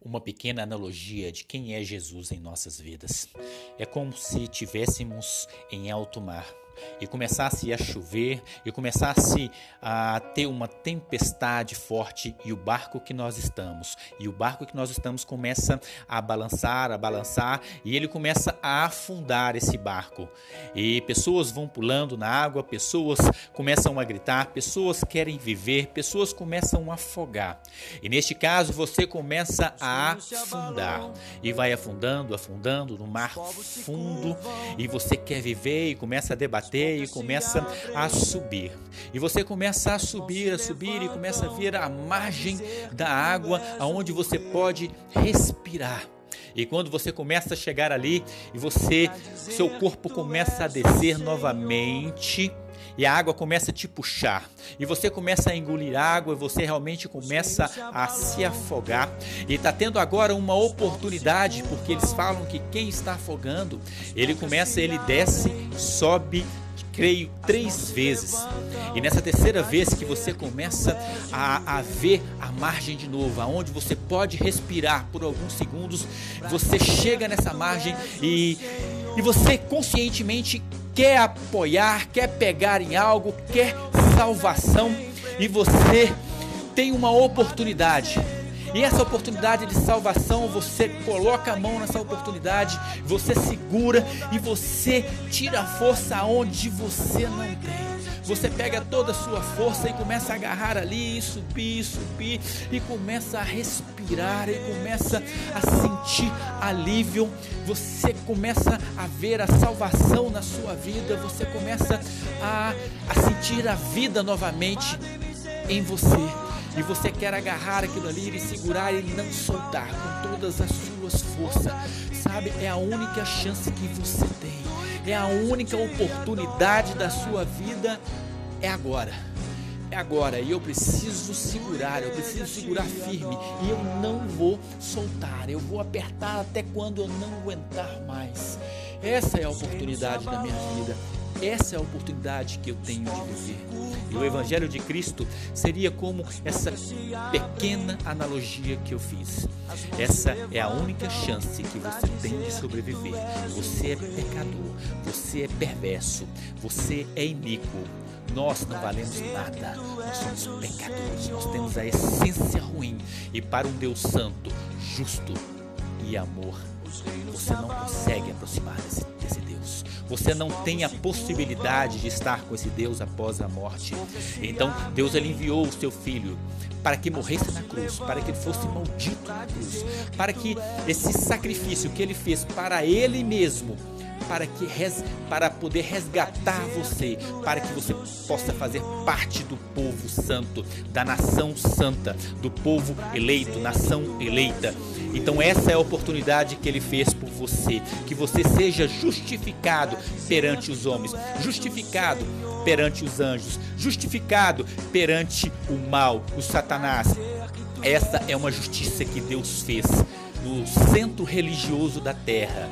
uma pequena analogia de quem é Jesus em nossas vidas. É como se tivéssemos em alto mar e começasse a chover e começasse a ter uma tempestade forte e o barco que nós estamos e o barco que nós estamos começa a balançar, a balançar e ele começa a afundar esse barco. E pessoas vão pulando na água, pessoas começam a gritar, pessoas querem viver, pessoas começam a afogar. E neste caso você começa a afundar e vai afundando, afundando no mar fundo e você quer viver e começa a debater e começa a subir. E você começa a subir, a subir e começa a ver a margem da água aonde você pode respirar. E quando você começa a chegar ali e você, seu corpo começa a descer novamente, e a água começa a te puxar. E você começa a engolir água e você realmente começa a se afogar. E está tendo agora uma oportunidade porque eles falam que quem está afogando ele começa ele desce sobe creio, três vezes. E nessa terceira vez que você começa a, a ver a margem de novo, aonde você pode respirar por alguns segundos, você chega nessa margem e, e você conscientemente quer apoiar, quer pegar em algo, quer salvação e você tem uma oportunidade e essa oportunidade de salvação, você coloca a mão nessa oportunidade, você segura e você tira a força aonde você não tem. Você pega toda a sua força e começa a agarrar ali, e subir, subir, e começa a respirar, e começa a sentir alívio. Você começa a ver a salvação na sua vida, você começa a, a sentir a vida novamente em você e você quer agarrar aquilo ali e segurar e não soltar com todas as suas forças, sabe? É a única chance que você tem, é a única oportunidade da sua vida, é agora. É agora e eu preciso segurar, eu preciso segurar firme e eu não vou soltar, eu vou apertar até quando eu não aguentar mais. Essa é a oportunidade da minha vida. Essa é a oportunidade que eu tenho de viver. O Evangelho de Cristo seria como essa pequena analogia que eu fiz. Essa é a única chance que você tem de sobreviver. Você é pecador, você é perverso, você é iníquo. Nós não valemos nada, nós somos pecadores, nós temos a essência ruim. E para um Deus santo, justo e amor, você não consegue aproximar desse você não tem a possibilidade de estar com esse Deus após a morte. Então, Deus ele enviou o seu filho para que morresse na cruz, para que ele fosse maldito na cruz, para que esse sacrifício que ele fez para ele mesmo para que res, para poder resgatar você, para que você possa fazer parte do povo santo, da nação santa, do povo eleito, nação eleita. Então essa é a oportunidade que ele fez por você, que você seja justificado perante os homens, justificado perante os anjos, justificado perante o mal, o Satanás. Essa é uma justiça que Deus fez no centro religioso da terra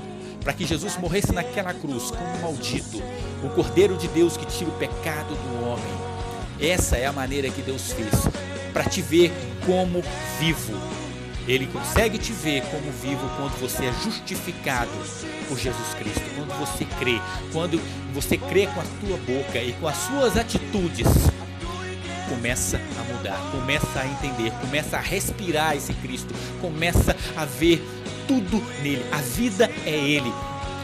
para que Jesus morresse naquela cruz como maldito, o Cordeiro de Deus que tira o pecado do homem. Essa é a maneira que Deus fez para te ver como vivo. Ele consegue te ver como vivo quando você é justificado por Jesus Cristo, quando você crê, quando você crê com a tua boca e com as suas atitudes começa a mudar, começa a entender, começa a respirar esse Cristo, começa a ver tudo nele. A vida é ele.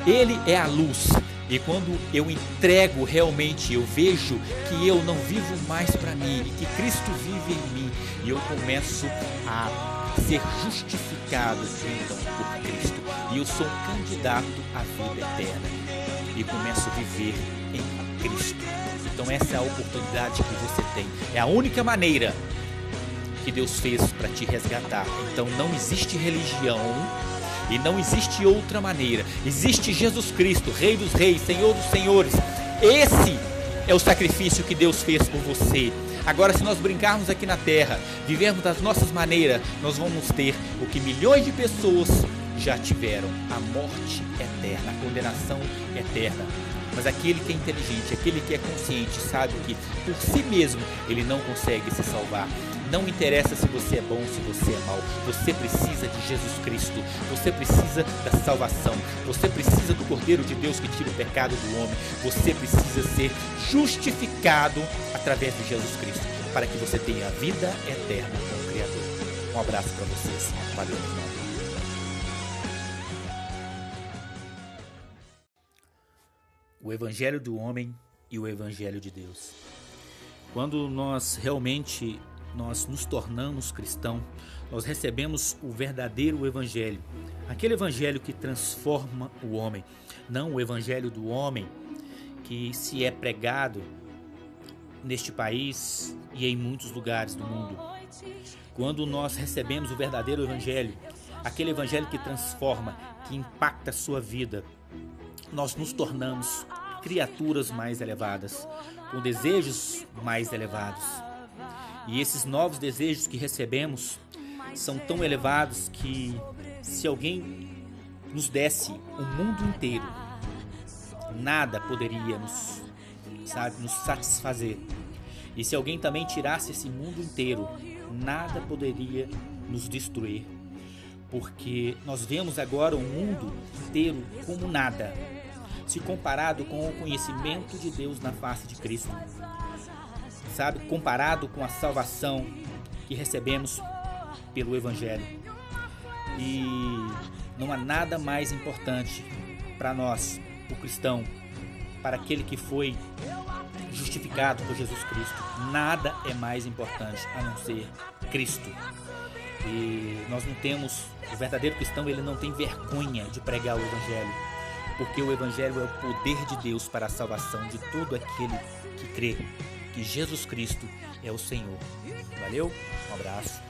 Ele é a luz. E quando eu entrego realmente, eu vejo que eu não vivo mais para mim e que Cristo vive em mim, e eu começo a ser justificado então por Cristo. E eu sou um candidato à vida eterna e começo a viver em Cristo. Então essa é a oportunidade que você tem. É a única maneira que Deus fez para te resgatar. Então não existe religião e não existe outra maneira. Existe Jesus Cristo, Rei dos Reis, Senhor dos Senhores. Esse é o sacrifício que Deus fez por você. Agora, se nós brincarmos aqui na terra, vivermos das nossas maneiras, nós vamos ter o que milhões de pessoas já tiveram: a morte eterna, a condenação eterna. Mas aquele que é inteligente, aquele que é consciente, sabe que por si mesmo ele não consegue se salvar Não interessa se você é bom, se você é mau. Você precisa de Jesus Cristo. Você precisa da salvação. Você precisa do Cordeiro de Deus que tira o pecado do homem. Você precisa ser justificado através de Jesus Cristo para que você tenha vida eterna com o Criador. Um abraço para vocês. Valeu, irmão. O Evangelho do Homem e o Evangelho de Deus. Quando nós realmente nós nos tornamos cristão, nós recebemos o verdadeiro evangelho, aquele evangelho que transforma o homem, não o evangelho do homem que se é pregado neste país e em muitos lugares do mundo. Quando nós recebemos o verdadeiro evangelho, aquele evangelho que transforma, que impacta a sua vida, nós nos tornamos criaturas mais elevadas, com desejos mais elevados. E esses novos desejos que recebemos são tão elevados que se alguém nos desse o mundo inteiro, nada poderia nos, sabe, nos satisfazer. E se alguém também tirasse esse mundo inteiro, nada poderia nos destruir. Porque nós vemos agora o mundo inteiro como nada, se comparado com o conhecimento de Deus na face de Cristo. Sabe, comparado com a salvação que recebemos pelo Evangelho. E não há nada mais importante para nós, o cristão, para aquele que foi justificado por Jesus Cristo. Nada é mais importante a não ser Cristo. E nós não temos, o verdadeiro cristão, ele não tem vergonha de pregar o Evangelho porque o Evangelho é o poder de Deus para a salvação de todo aquele que crê que Jesus Cristo é o Senhor. Valeu, um abraço.